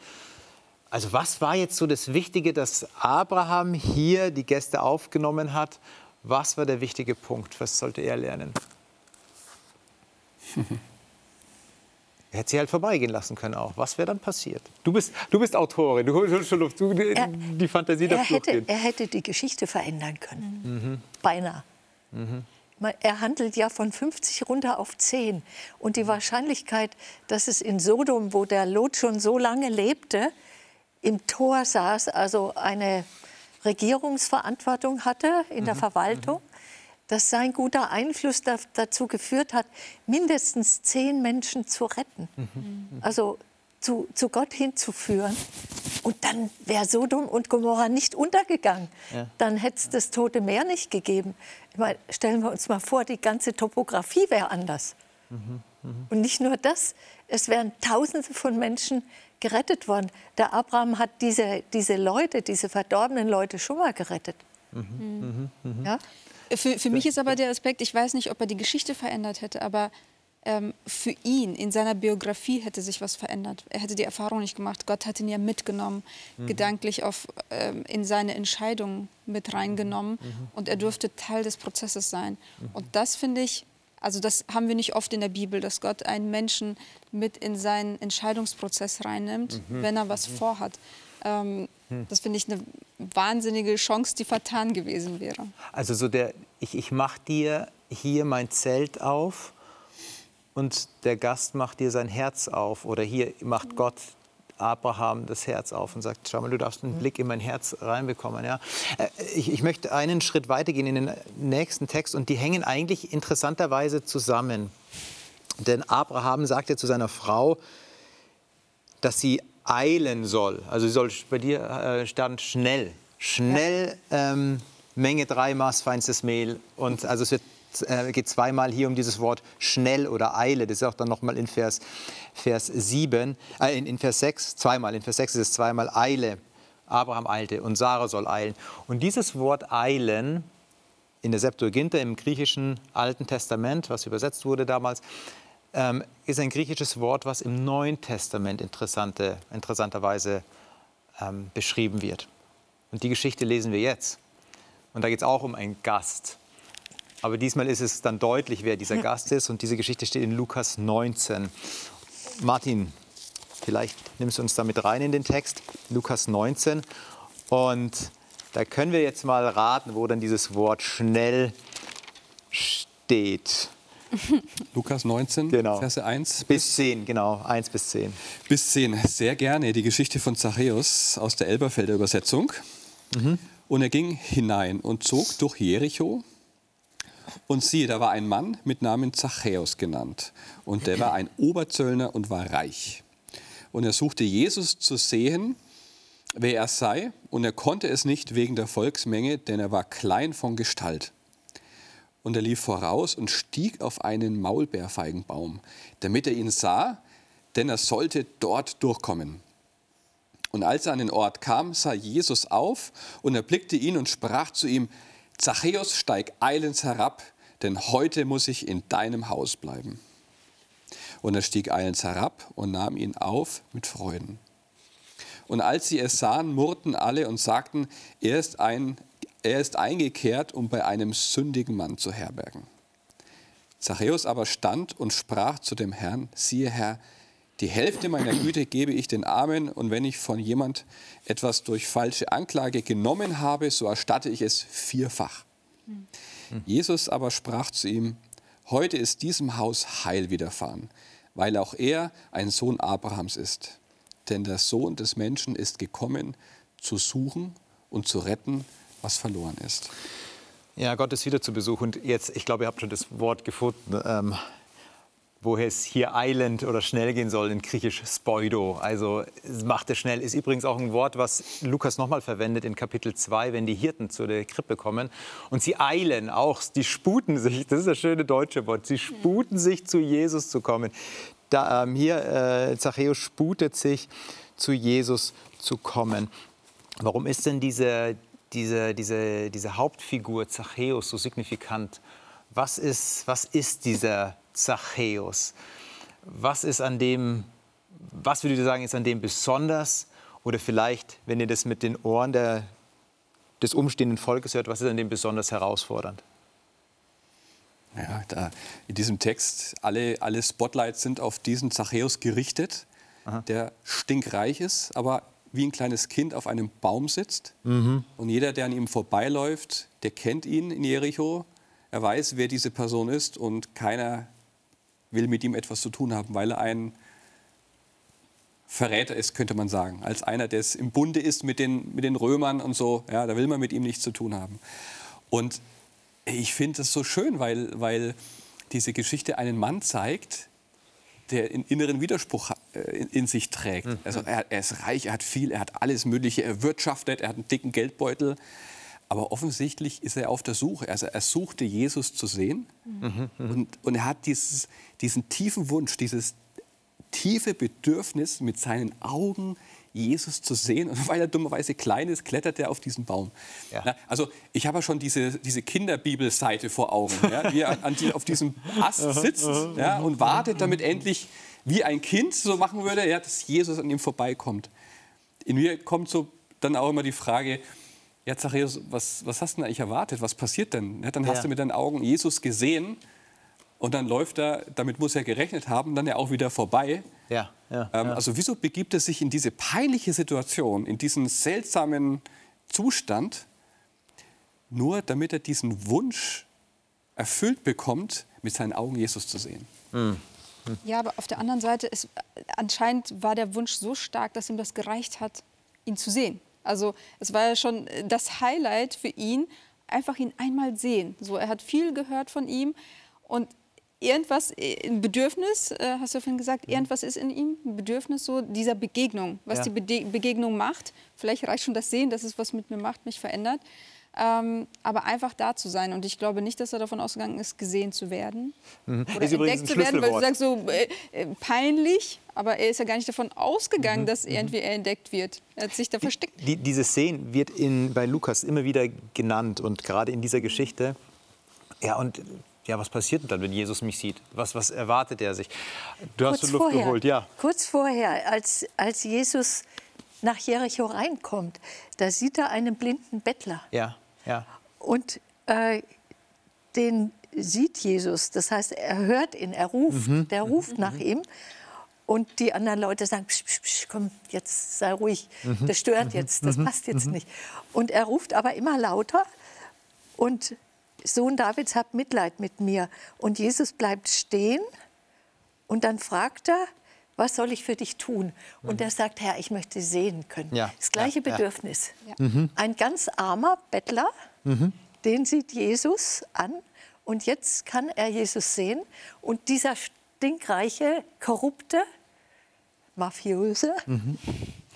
Also was war jetzt so das Wichtige, dass Abraham hier die Gäste aufgenommen hat? Was war der wichtige Punkt? Was sollte er lernen? [LAUGHS] Er hätte sie halt vorbeigehen lassen können auch. Was wäre dann passiert? Du bist, du bist Autorin, du holst schon Luft, du, er, die Fantasie der Flucht hätte, Er hätte die Geschichte verändern können, mhm. beinahe. Mhm. Er handelt ja von 50 runter auf 10. Und die Wahrscheinlichkeit, dass es in Sodom, wo der Lot schon so lange lebte, im Tor saß, also eine Regierungsverantwortung hatte in der mhm. Verwaltung, mhm dass sein guter Einfluss da, dazu geführt hat, mindestens zehn Menschen zu retten. Mhm. Also zu, zu, Gott hinzuführen. Und dann wäre Sodom und Gomorra nicht untergegangen. Ja. Dann hätte es das Tote Meer nicht gegeben. Ich meine, stellen wir uns mal vor, die ganze Topografie wäre anders. Mhm. Mhm. Und nicht nur das, es wären Tausende von Menschen gerettet worden. Der Abraham hat diese, diese Leute, diese verdorbenen Leute schon mal gerettet. Mhm. Mhm. mhm. Ja? Für, für mich ist aber der Aspekt, ich weiß nicht, ob er die Geschichte verändert hätte, aber ähm, für ihn in seiner Biografie hätte sich was verändert. Er hätte die Erfahrung nicht gemacht. Gott hat ihn ja mitgenommen, mhm. gedanklich auf, ähm, in seine Entscheidung mit reingenommen mhm. und er durfte Teil des Prozesses sein. Mhm. Und das finde ich, also das haben wir nicht oft in der Bibel, dass Gott einen Menschen mit in seinen Entscheidungsprozess reinnimmt, mhm. wenn er was mhm. vorhat. Ähm, hm. Das finde ich eine wahnsinnige Chance, die vertan gewesen wäre. Also so der, ich, ich mache dir hier mein Zelt auf und der Gast macht dir sein Herz auf. Oder hier macht hm. Gott Abraham das Herz auf und sagt, schau mal, du darfst einen hm. Blick in mein Herz reinbekommen. Ja? Äh, ich, ich möchte einen Schritt weitergehen in den nächsten Text und die hängen eigentlich interessanterweise zusammen. Denn Abraham sagt ja zu seiner Frau, dass sie eilen soll. Also sie soll bei dir äh, stand schnell. Schnell ähm, Menge 3 Maß feinstes Mehl. Und also es wird, äh, geht zweimal hier um dieses Wort schnell oder Eile. Das ist auch dann nochmal in Vers, Vers 7, äh, in, in Vers 6, zweimal. In Vers 6 ist es zweimal Eile. Abraham eilte und Sarah soll eilen. Und dieses Wort eilen in der Septuaginta im griechischen Alten Testament, was übersetzt wurde damals, ähm, ist ein griechisches Wort, was im Neuen Testament interessante, interessanterweise ähm, beschrieben wird. Und die Geschichte lesen wir jetzt. Und da geht es auch um einen Gast. Aber diesmal ist es dann deutlich, wer dieser Gast ist. Und diese Geschichte steht in Lukas 19. Martin, Vielleicht nimmst du uns damit rein in den Text, Lukas 19. Und da können wir jetzt mal raten, wo dann dieses Wort schnell steht. Lukas 19, Genau. Verse 1 Bis 10, genau, 1 bis 10. bis 10. Sehr gerne die Geschichte von Zachäus aus der Elberfelder Übersetzung. Und er ging hinein und zog durch Jericho. Und siehe, da war ein Mann mit Namen Zachäus genannt. Und der war ein Oberzöllner und war reich. Und er suchte Jesus zu sehen, wer er sei. Und er konnte es nicht wegen der Volksmenge, denn er war klein von Gestalt. Und er lief voraus und stieg auf einen Maulbeerfeigenbaum, damit er ihn sah, denn er sollte dort durchkommen. Und als er an den Ort kam, sah Jesus auf und erblickte ihn und sprach zu ihm, Zachäus, steig eilends herab, denn heute muss ich in deinem Haus bleiben. Und er stieg eilends herab und nahm ihn auf mit Freuden. Und als sie es sahen, murrten alle und sagten, er ist, ein, er ist eingekehrt, um bei einem sündigen Mann zu herbergen. Zachäus aber stand und sprach zu dem Herrn, siehe Herr, die Hälfte meiner Güte gebe ich den Armen, und wenn ich von jemand etwas durch falsche Anklage genommen habe, so erstatte ich es vierfach. Jesus aber sprach zu ihm, heute ist diesem Haus Heil widerfahren, weil auch er ein Sohn Abrahams ist. Denn der Sohn des Menschen ist gekommen, zu suchen und zu retten, was verloren ist. Ja, Gott ist wieder zu Besuch. Und jetzt, ich glaube, ihr habt schon das Wort gefunden, ähm, woher es hier eilend oder schnell gehen soll, in Griechisch spoido. Also macht es schnell. Ist übrigens auch ein Wort, was Lukas nochmal verwendet in Kapitel 2, wenn die Hirten zu der Krippe kommen. Und sie eilen auch, die sputen sich, das ist das schöne deutsche Wort, sie sputen sich zu Jesus zu kommen. Da, ähm, hier, äh, Zachäus sputet sich, zu Jesus zu kommen. Warum ist denn diese, diese, diese, diese Hauptfigur Zachäus so signifikant? Was ist, was ist dieser Zachäus? Was ist an dem, was würdet ihr sagen, ist an dem besonders? Oder vielleicht, wenn ihr das mit den Ohren der, des umstehenden Volkes hört, was ist an dem besonders herausfordernd? Ja, da in diesem Text, alle, alle Spotlights sind auf diesen Zachäus gerichtet, der stinkreich ist, aber wie ein kleines Kind auf einem Baum sitzt. Und jeder, der an ihm vorbeiläuft, der kennt ihn in Jericho. Er weiß, wer diese Person ist und keiner will mit ihm etwas zu tun haben, weil er ein Verräter ist, könnte man sagen. Als einer, der es im Bunde ist mit den, mit den Römern und so. Ja, da will man mit ihm nichts zu tun haben. Und ich finde es so schön, weil, weil diese Geschichte einen Mann zeigt, der einen inneren Widerspruch äh, in, sich trägt. Also er, er ist reich, er hat viel, er hat alles Mögliche, er wirtschaftet, er hat einen dicken Geldbeutel. Aber offensichtlich ist er auf der Suche. Also er suchte Jesus zu sehen und, und er hat dieses, diesen tiefen Wunsch, dieses tiefe Bedürfnis, mit seinen Augen Jesus zu sehen. Und weil er dummerweise klein ist, klettert er auf diesen Baum. Ja. Na, also ich habe ja schon diese, diese Kinderbibelseite vor Augen, ja, wie er an, die, auf diesem Ast sitzt ja, und wartet, damit endlich wie ein Kind so machen würde, ja, dass Jesus an ihm vorbeikommt. In mir kommt so dann auch immer die Frage, ja, Zachäus, was, was hast du denn eigentlich erwartet? Was passiert denn? Ja, dann hast du mit deinen Augen Jesus gesehen und dann läuft er, damit muss er gerechnet haben, dann ja auch wieder vorbei. Ja, ja, Ähm, ja. Also wieso begibt er sich in diese peinliche Situation, in diesen seltsamen Zustand, nur damit er diesen Wunsch erfüllt bekommt, mit seinen Augen Jesus zu sehen? Ja, aber auf der anderen Seite ist anscheinend war der Wunsch so stark, dass ihm das gereicht hat, ihn zu sehen. Also es war ja schon das Highlight für ihn, einfach ihn einmal sehen. So, er hat viel gehört von ihm und irgendwas, äh, ein Bedürfnis, äh, hast du vorhin gesagt, irgendwas ist in ihm, ein Bedürfnis so dieser Begegnung, was Ja. die Bede Begegnung macht. Vielleicht reicht schon das Sehen, dass es was mit mir macht, mich verändert. Ähm, aber einfach da zu sein. Und ich glaube nicht, dass er davon ausgegangen ist, gesehen zu werden. Oder Mhm. Ist übrigens entdeckt zu werden, weil du sagst so äh, äh, peinlich, aber er ist ja gar nicht davon Mhm. ausgegangen, dass irgendwie er entdeckt wird. Er hat sich da versteckt. Die, diese Szene wird in, bei Lukas immer wieder genannt und gerade in dieser Geschichte. Ja, und ja, was passiert denn dann, wenn Jesus mich sieht? Was, was erwartet er sich? Du hast kurz du Luft vorher, geholt, ja. Kurz vorher, als, als Jesus nach Jericho reinkommt, da sieht er einen blinden Bettler. Ja, ja. Und äh, den sieht Jesus. Das heißt, er hört ihn, er ruft, Mhm. der ruft nach ihm. Und die anderen Leute sagen, psch, psch, psch, komm, jetzt sei ruhig, das stört jetzt, das passt jetzt nicht. Und er ruft aber immer lauter und Sohn Davids, hab Mitleid mit mir. Und Jesus bleibt stehen und dann fragt er, was soll ich für dich tun? Und er sagt, Herr, ich möchte sehen können. Ja, Das gleiche ja, ja. Bedürfnis. Ein ganz armer Bettler, den sieht Jesus an und jetzt kann er Jesus sehen. Und dieser stinkreiche, korrupte, mafiöse,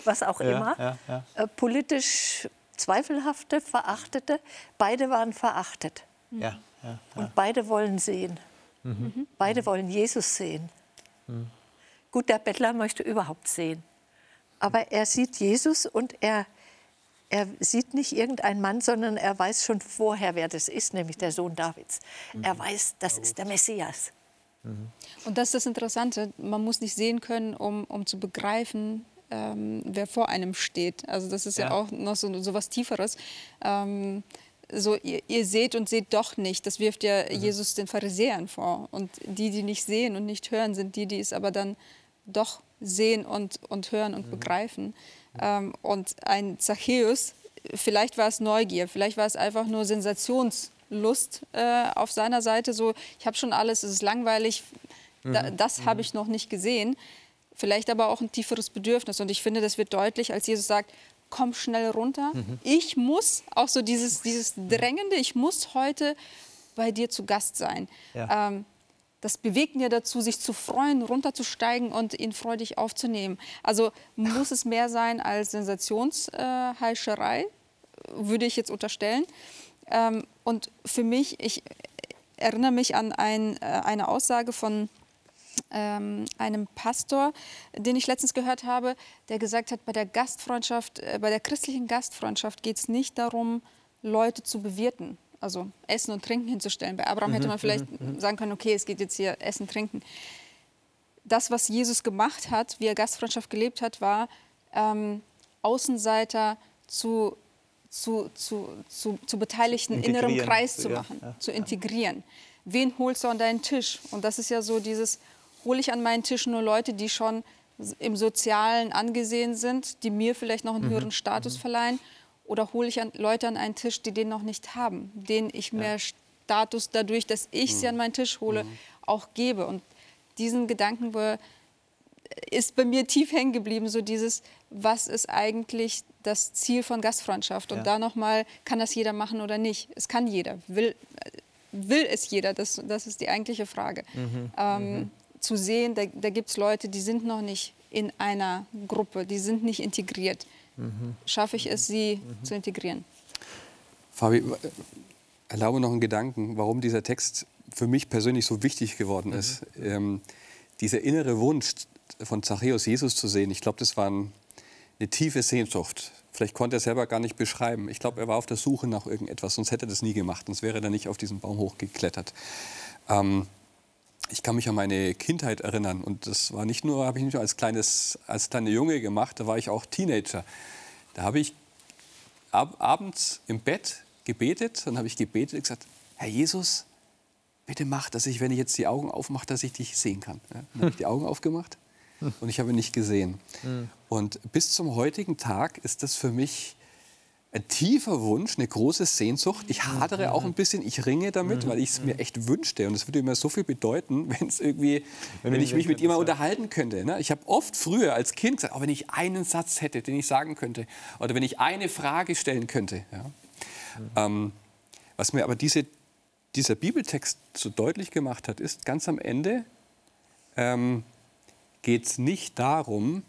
was auch immer. Äh, politisch zweifelhafte, verachtete, beide waren verachtet. Ja, ja. Und beide wollen sehen. Beide wollen Jesus sehen. Gut, der Bettler möchte überhaupt sehen. Aber er sieht Jesus und er, er sieht nicht irgendeinen Mann, sondern er weiß schon vorher, wer das ist, nämlich der Sohn Davids. Er weiß, das ist der Messias. Und das ist das Interessante, man muss nicht sehen können, um, um zu begreifen, ähm, wer vor einem steht. Also das ist ja, Ja. auch noch so, so was Tieferes. Ähm, so, ihr, ihr seht und seht doch nicht. Das wirft ja Jesus den Pharisäern vor. Und die, die nicht sehen und nicht hören, sind die, die es aber dann doch sehen und, und hören und begreifen. Ähm, und ein Zachäus, vielleicht war es Neugier, vielleicht war es einfach nur Sensationslust äh, auf seiner Seite. So, ich habe schon alles, es ist langweilig, da, das habe ich noch nicht gesehen. Vielleicht aber auch ein tieferes Bedürfnis. Und ich finde, das wird deutlich, als Jesus sagt, komm schnell runter. Ich muss, auch so dieses, dieses Drängende, ich muss heute bei dir zu Gast sein. Ja. Ähm, das bewegt ja dazu, sich zu freuen, runterzusteigen und ihn freudig aufzunehmen. Also muss es mehr sein als Sensationsheischerei, würde ich jetzt unterstellen. Ähm, und für mich, ich erinnere mich an ein, äh, eine Aussage von ähm, einem Pastor, den ich letztens gehört habe, der gesagt hat, bei der Gastfreundschaft, äh, bei der christlichen Gastfreundschaft geht es nicht darum, Leute zu bewirten, also Essen und Trinken hinzustellen. Bei Abraham hätte man vielleicht sagen können, okay, es geht jetzt hier Essen, Trinken. Das, was Jesus gemacht hat, wie er Gastfreundschaft gelebt hat, war ähm, Außenseiter zu, zu, zu, zu, zu beteiligten innerem Integrieren. Kreis zu Ja, machen, ja, zu integrieren. Wen holst du an deinen Tisch? Und das ist ja so dieses, hole ich an meinen Tisch nur Leute, die schon im Sozialen angesehen sind, die mir vielleicht noch einen Mhm. höheren Status verleihen? Oder hole ich an Leute an einen Tisch, die den noch nicht haben, denen ich mehr Status dadurch, dass ich sie an Mhm. meinen Tisch hole, auch gebe? Und diesen Gedanken ist bei mir tief hängen geblieben, so dieses, was ist eigentlich das Ziel von Gastfreundschaft? Und Ja. da nochmal, kann das jeder machen oder nicht? Es kann jeder. Will, will es jeder? Das, das ist die eigentliche Frage. Ähm, Zu sehen, da, da gibt es Leute, die sind noch nicht in einer Gruppe, die sind nicht integriert. Schaffe ich es, sie zu integrieren? Fabi, erlaube noch einen Gedanken, warum dieser Text für mich persönlich so wichtig geworden ist. Ähm, dieser innere Wunsch von Zachäus, Jesus zu sehen, ich glaube, das war ein, eine tiefe Sehnsucht. Vielleicht konnte er selber gar nicht beschreiben. Ich glaube, er war auf der Suche nach irgendetwas, sonst hätte er das nie gemacht, sonst wäre er nicht auf diesen Baum hochgeklettert. Ähm, ich kann mich an meine Kindheit erinnern und das war nicht nur, habe ich nicht nur als kleines, als kleiner Junge gemacht, da war ich auch Teenager. Da habe ich ab, abends im Bett gebetet, dann habe ich gebetet und gesagt, Herr Jesus, bitte mach, dass ich, wenn ich jetzt die Augen aufmache, dass ich dich sehen kann. Ja, dann habe ich die Augen aufgemacht [LAUGHS] und ich habe ihn nicht gesehen. Und bis zum heutigen Tag ist das für mich ein tiefer Wunsch, eine große Sehnsucht. Ich hadere auch ein bisschen, ich ringe damit, weil ich es mir echt wünschte. Und es würde mir so viel bedeuten, [LAUGHS] wenn es irgendwie, wenn, du ich mich mit ihm mal unterhalten könnte. Ne? Ich habe oft früher als Kind gesagt, auch wenn ich einen Satz hätte, den ich sagen könnte, oder wenn ich eine Frage stellen könnte. Ja? Ähm, was mir aber diese, dieser Bibeltext so deutlich gemacht hat, ist, ganz am Ende ähm, geht es nicht darum,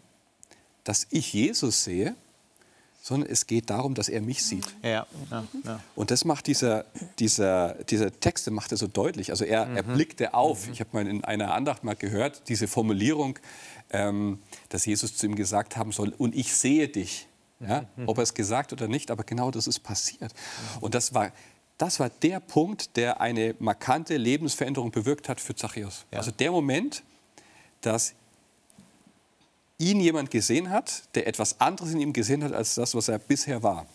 dass ich Jesus sehe, sondern es geht darum, dass er mich sieht. Ja, ja, ja. Und das macht dieser, dieser, dieser Text der macht er so deutlich. Also er, er blickte auf. Ich habe mal in einer Andacht mal gehört, diese Formulierung, ähm, dass Jesus zu ihm gesagt haben soll, und ich sehe dich. Ja? Ob er es gesagt oder nicht, aber genau das ist passiert. Und das war, das war der Punkt, der eine markante Lebensveränderung bewirkt hat für Zachäus. Also der Moment, dass ihn jemand gesehen hat, der etwas anderes in ihm gesehen hat als das, was er bisher war.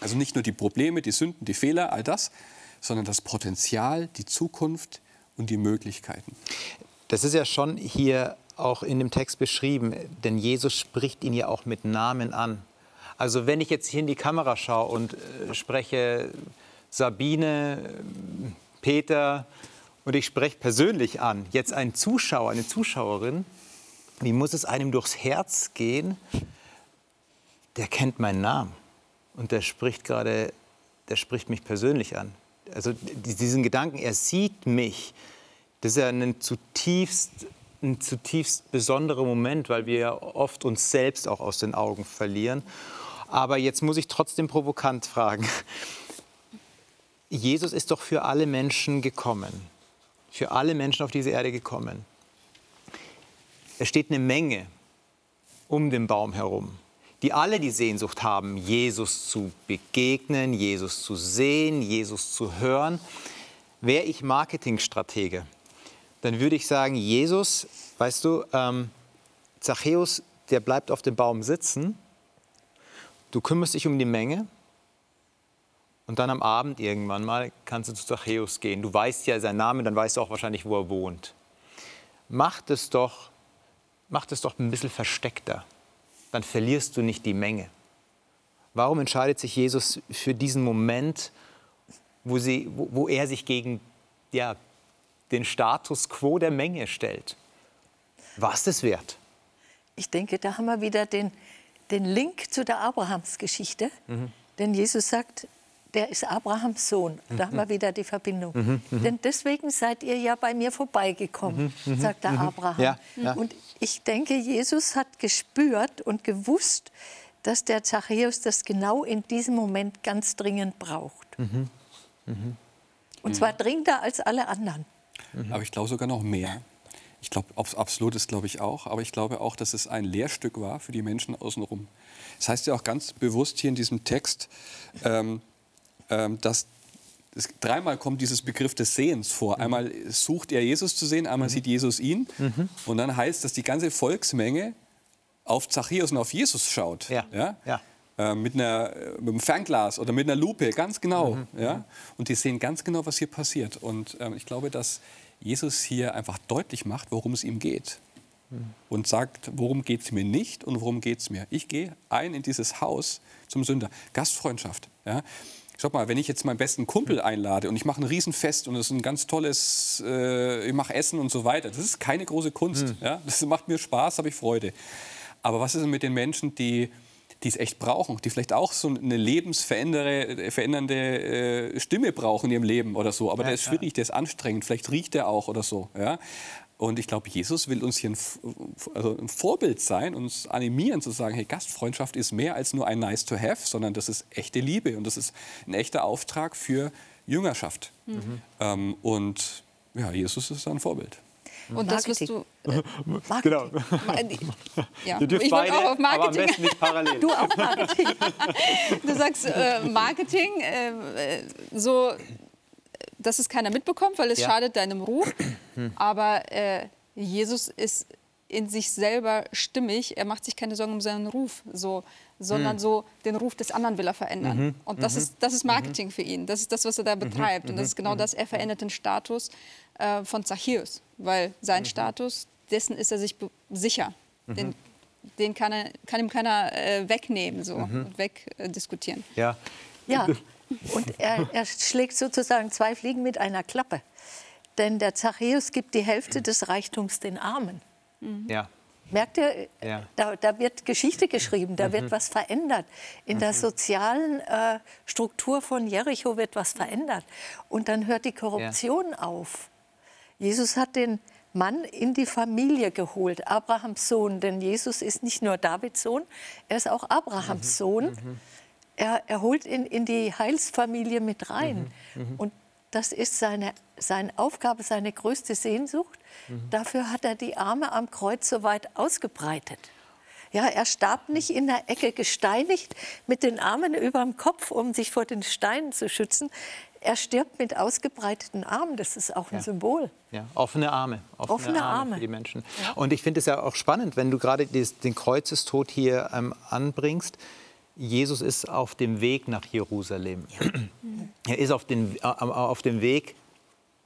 Also nicht nur die Probleme, die Sünden, die Fehler, all das, sondern das Potenzial, die Zukunft und die Möglichkeiten. Das ist ja schon hier auch in dem Text beschrieben, denn Jesus spricht ihn ja auch mit Namen an. Also wenn ich jetzt hier in die Kamera schaue und äh, spreche Sabine, Peter und ich spreche persönlich an, jetzt einen Zuschauer, eine Zuschauerin, wie muss es einem durchs Herz gehen? Der kennt meinen Namen und der spricht gerade, der spricht mich persönlich an. Also diesen Gedanken, er sieht mich, das ist ja ein zutiefst, ein zutiefst besonderer Moment, weil wir ja oft uns selbst auch aus den Augen verlieren. Aber jetzt muss ich trotzdem provokant fragen. Jesus ist doch für alle Menschen gekommen. Für alle Menschen auf diese Erde gekommen. Es steht eine Menge um den Baum herum, die alle die Sehnsucht haben, Jesus zu begegnen, Jesus zu sehen, Jesus zu hören. Wäre ich Marketingstratege, dann würde ich sagen, Jesus, weißt du, ähm, Zachäus, der bleibt auf dem Baum sitzen, du kümmerst dich um die Menge und dann am Abend irgendwann mal kannst du zu Zachäus gehen. Du weißt ja seinen Namen, dann weißt du auch wahrscheinlich, wo er wohnt. Mach das doch, mach das doch ein bisschen versteckter. Dann verlierst du nicht die Menge. Warum entscheidet sich Jesus für diesen Moment, wo, sie, wo, wo er sich gegen ja, den Status quo der Menge stellt? Was das wert? Ich denke, da haben wir wieder den, den Link zu der Abrahamsgeschichte. Mhm. Denn Jesus sagt, der ist Abrahams Sohn. Da haben wir mhm. wieder die Verbindung. Mhm, mhm, Denn deswegen seid ihr ja bei mir vorbeigekommen, mhm, mhm sagt der mhm. Abraham. Ja, ja. Und ich denke, Jesus hat gespürt und gewusst, dass der Zachäus das genau in diesem Moment ganz dringend braucht. Und zwar dringender als alle anderen. Aber ich glaube sogar noch mehr. Ich glaube, absolut ist glaube ich auch. Aber ich glaube auch, dass es ein Lehrstück war für die Menschen außenrum. Das heißt ja auch ganz bewusst hier in diesem Text, ähm, dass es, dreimal kommt dieses Begriff des Sehens vor. Mhm. Einmal sucht er Jesus zu sehen, einmal mhm. sieht Jesus ihn. Mhm. Und dann heißt, dass die ganze Volksmenge auf Zachäus und auf Jesus schaut. Ja. ja? ja. Äh, mit, einer, mit einem Fernglas oder mit einer Lupe, ganz genau. Mhm. Ja? Mhm. Und die sehen ganz genau, was hier passiert. Und ähm, ich glaube, dass Jesus hier einfach deutlich macht, worum es ihm geht. Und sagt, worum geht es mir nicht und worum geht es mir. Ich gehe ein in dieses Haus zum Sünder. Gastfreundschaft. Ja? Schau mal, wenn ich jetzt meinen besten Kumpel einlade und ich mache ein Riesenfest und es ist ein ganz tolles, äh, ich mache Essen und so weiter, das ist keine große Kunst. Mhm. Ja? Das macht mir Spaß, habe ich Freude. Aber was ist denn mit den Menschen, die die es echt brauchen, die vielleicht auch so eine lebensverändernde äh, Stimme brauchen in ihrem Leben oder so. Aber ja, der ist schwierig, der ist anstrengend, vielleicht riecht der auch oder so. Ja? Und ich glaube, Jesus will uns hier ein, also ein, Vorbild sein, uns animieren zu sagen, hey, Gastfreundschaft ist mehr als nur ein Nice to have, sondern das ist echte Liebe und das ist ein echter Auftrag für Jüngerschaft. Mhm. Ähm, und ja, Jesus ist ein Vorbild. Und das wirst du. Äh, [LAUGHS] genau. [LAUGHS] Ja. Du ich beide, auch auf Marketing. Aber am besten nicht parallel. Du auch Marketing. [LAUGHS] du sagst äh, Marketing, äh, so dass es keiner mitbekommt, weil es ja. schadet deinem Ruf. [CLEARS THROAT] Aber äh, Jesus ist in sich selber stimmig. Er macht sich keine Sorgen um seinen Ruf, so, sondern mhm. so den Ruf des anderen will er verändern. Mhm. Und das, mhm. ist, das ist Marketing mhm. für ihn. Das ist das, was er da mhm. betreibt. Und das ist genau mhm. das. Er verändert den Status äh, von Zachäus, weil sein Status, dessen ist er sich sicher. Den, den kann, er, kann ihm keiner äh, wegnehmen so, und wegdiskutieren. Äh, ja. ja, und er, er schlägt sozusagen zwei Fliegen mit einer Klappe. Denn der Zachäus gibt die Hälfte des Reichtums den Armen. Mhm. Ja. Merkt ihr, ja. da, da, wird Geschichte geschrieben, da mhm. wird was verändert. In mhm. der sozialen äh, Struktur von Jericho wird was verändert. Und dann hört die Korruption ja. auf. Jesus hat den Mann in die Familie geholt, Abrahams Sohn. Denn Jesus ist nicht nur Davids Sohn, er ist auch Abrahams mhm. Sohn. Er, er holt ihn in die Heilsfamilie mit rein. Mhm, mhm. Und das ist seine, seine Aufgabe, seine größte Sehnsucht. Mhm. Dafür hat er die Arme am Kreuz so weit ausgebreitet. Ja, er starb nicht in der Ecke gesteinigt mit den Armen über dem Kopf, um sich vor den Steinen zu schützen. Er stirbt mit ausgebreiteten Armen. Das ist auch ein ja. Symbol. Ja, offene Arme. Offene, offene Arme, Arme, für die Menschen. Ja. Und ich finde es ja auch spannend, wenn du gerade den Kreuzestod hier ähm, anbringst. Jesus ist auf dem Weg nach Jerusalem. Ja. [CLEARS THROAT] Er ist auf, den, auf dem Weg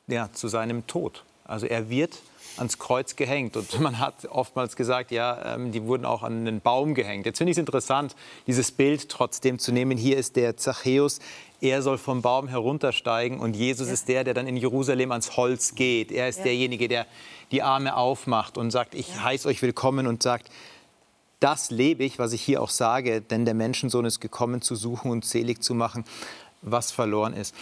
ja, zu seinem Tod. Also er wird ans Kreuz gehängt. Und [LAUGHS] man hat oftmals gesagt, ja, ähm, die wurden auch an einen Baum gehängt. Jetzt finde ich es interessant, dieses Bild trotzdem zu nehmen. Hier ist der Zachäus, er soll vom Baum heruntersteigen und Jesus ja. ist der, der dann in Jerusalem ans Holz geht. Er ist ja. derjenige, der die Arme aufmacht und sagt, ich ja. heiße euch willkommen und sagt, das lebe ich, was ich hier auch sage, denn der Menschensohn ist gekommen, zu suchen und selig zu machen, was verloren ist.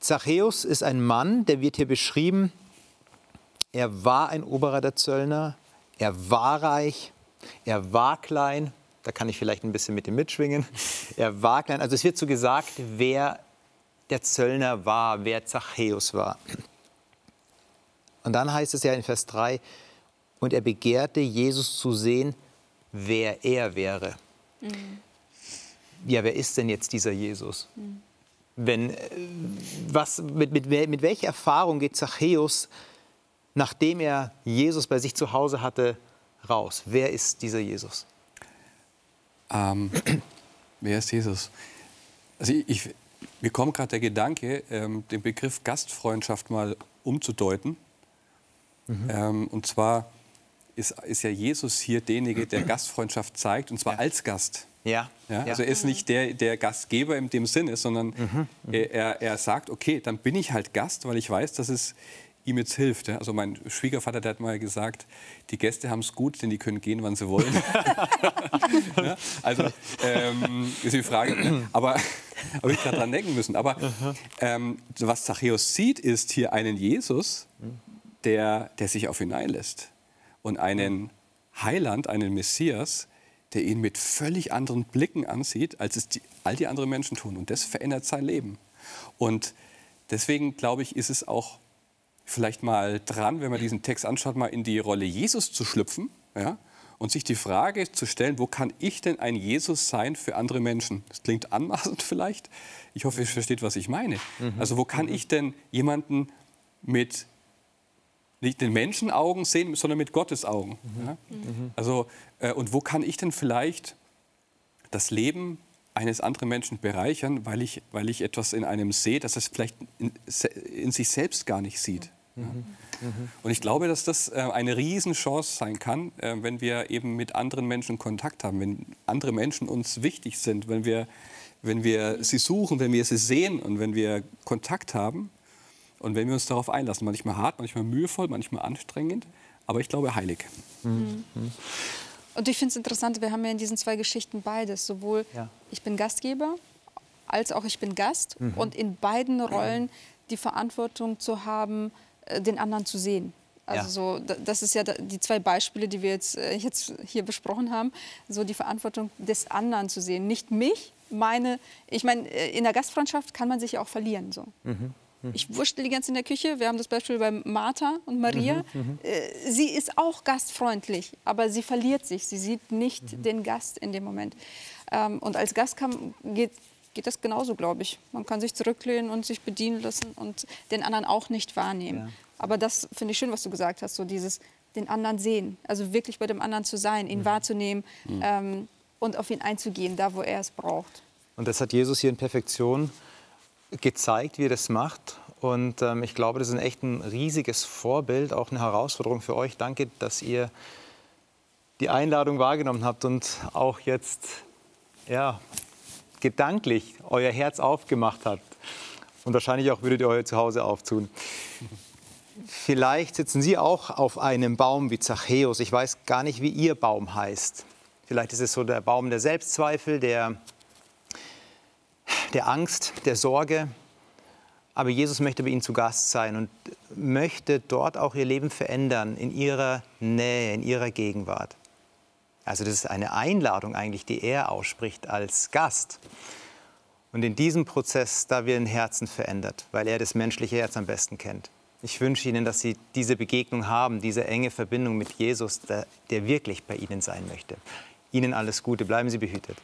Zachäus ist ein Mann, der wird hier beschrieben, er war ein Oberer der Zöllner, er war reich, er war klein, da kann ich vielleicht ein bisschen mit ihm mitschwingen, er war klein, also es wird so gesagt, wer der Zöllner war, wer Zachäus war. Und dann heißt es ja in Vers 3, und er begehrte, Jesus zu sehen, wer er wäre. Mhm. Ja, wer ist denn jetzt dieser Jesus? Mhm. Wenn, äh, was, mit, mit, mit welcher Erfahrung geht Zachäus, nachdem er Jesus bei sich zu Hause hatte, raus? Wer ist dieser Jesus? Ähm, [CLEARS THROAT] wer ist Jesus? Also ich, ich, mir kommt gerade der Gedanke, ähm, den Begriff Gastfreundschaft mal umzudeuten. Mhm. Ähm, und zwar ist, ist ja Jesus hier derjenige, der [CLEARS THROAT] Gastfreundschaft zeigt, und zwar ja. als Gast. Ja. ja. Also er ist nicht der, der Gastgeber in dem Sinne, sondern mhm. mhm. er, er sagt, okay, dann bin ich halt Gast, weil ich weiß, dass es ihm jetzt hilft. Also mein Schwiegervater, der hat mal gesagt, die Gäste haben es gut, denn die können gehen, wann sie wollen. [LAUGHS] ja, also ähm, ist die Frage, aber habe ich gerade dran denken müssen. Aber ähm, was Zachäus sieht, ist hier einen Jesus, der, der sich auf ihn einlässt und einen Heiland, einen Messias, der ihn mit völlig anderen Blicken ansieht, als es die, all die anderen Menschen tun. Und das verändert sein Leben. Und deswegen glaube ich, ist es auch vielleicht mal dran, wenn man diesen Text anschaut, mal in die Rolle Jesus zu schlüpfen ja, und sich die Frage zu stellen, wo kann ich denn ein Jesus sein für andere Menschen? Das klingt anmaßend [LAUGHS] vielleicht. Ich hoffe, ihr versteht, was ich meine. Mhm. Also wo kann mhm. ich denn jemanden mit nicht den Menschenaugen sehen, sondern mit Gottes Augen. Mhm. Ja? Mhm. Also, äh, und wo kann ich denn vielleicht das Leben eines anderen Menschen bereichern, weil ich, weil ich etwas in einem sehe, das es vielleicht in, in sich selbst gar nicht sieht. Mhm. Ja? Und ich glaube, dass das äh, eine Riesenchance sein kann, äh, wenn wir eben mit anderen Menschen Kontakt haben, wenn andere Menschen uns wichtig sind, wenn wir, wenn wir sie suchen, wenn wir sie sehen und wenn wir Kontakt haben. Und wenn wir uns darauf einlassen, manchmal hart, manchmal mühevoll, manchmal anstrengend, aber ich glaube heilig. Mhm. Und ich finde es interessant, wir haben ja in diesen zwei Geschichten beides, sowohl ja. ich bin Gastgeber als auch ich bin Gast mhm. und in beiden Rollen die Verantwortung zu haben, äh, den anderen zu sehen. Also ja. so, das ist ja die zwei Beispiele, die wir jetzt, äh, jetzt hier besprochen haben, so die Verantwortung des anderen zu sehen, nicht mich, meine, ich meine, äh, in der Gastfreundschaft kann man sich ja auch verlieren. So. Mhm. Mhm. Ich wurschtel die ganze in der Küche. Wir haben das Beispiel bei Martha und Maria. Mhm, mhm, äh, sie ist auch gastfreundlich, aber sie verliert sich. Sie sieht nicht mhm. den Gast in dem Moment. Ähm, und als Gast kann, geht, geht das genauso, glaube ich. Man kann sich zurücklehnen und sich bedienen lassen und den anderen auch nicht wahrnehmen. Ja. Aber das finde ich schön, was du gesagt hast, so dieses den anderen sehen, also wirklich bei dem anderen zu sein, ihn mhm. wahrzunehmen mhm. ähm, und auf ihn einzugehen, da wo er es braucht. Und das hat Jesus hier in Perfektion gezeigt, wie er das macht. Und ähm, ich glaube, das ist ein echt ein riesiges Vorbild, auch eine Herausforderung für euch. Danke, dass ihr die Einladung wahrgenommen habt und auch jetzt ja, gedanklich euer Herz aufgemacht habt. Und wahrscheinlich auch würdet ihr euer Zuhause auftun. Vielleicht sitzen Sie auch auf einem Baum wie Zachäus. Ich weiß gar nicht, wie Ihr Baum heißt. Vielleicht ist es so der Baum der Selbstzweifel, der der Angst, der Sorge. Aber Jesus möchte bei ihnen zu Gast sein und möchte dort auch ihr Leben verändern, in ihrer Nähe, in ihrer Gegenwart. Also das ist eine Einladung eigentlich, die er ausspricht als Gast. Und in diesem Prozess, da wird ein Herzen verändert, weil er das menschliche Herz am besten kennt. Ich wünsche Ihnen, dass Sie diese Begegnung haben, diese enge Verbindung mit Jesus, der, der wirklich bei Ihnen sein möchte. Ihnen alles Gute, bleiben Sie behütet.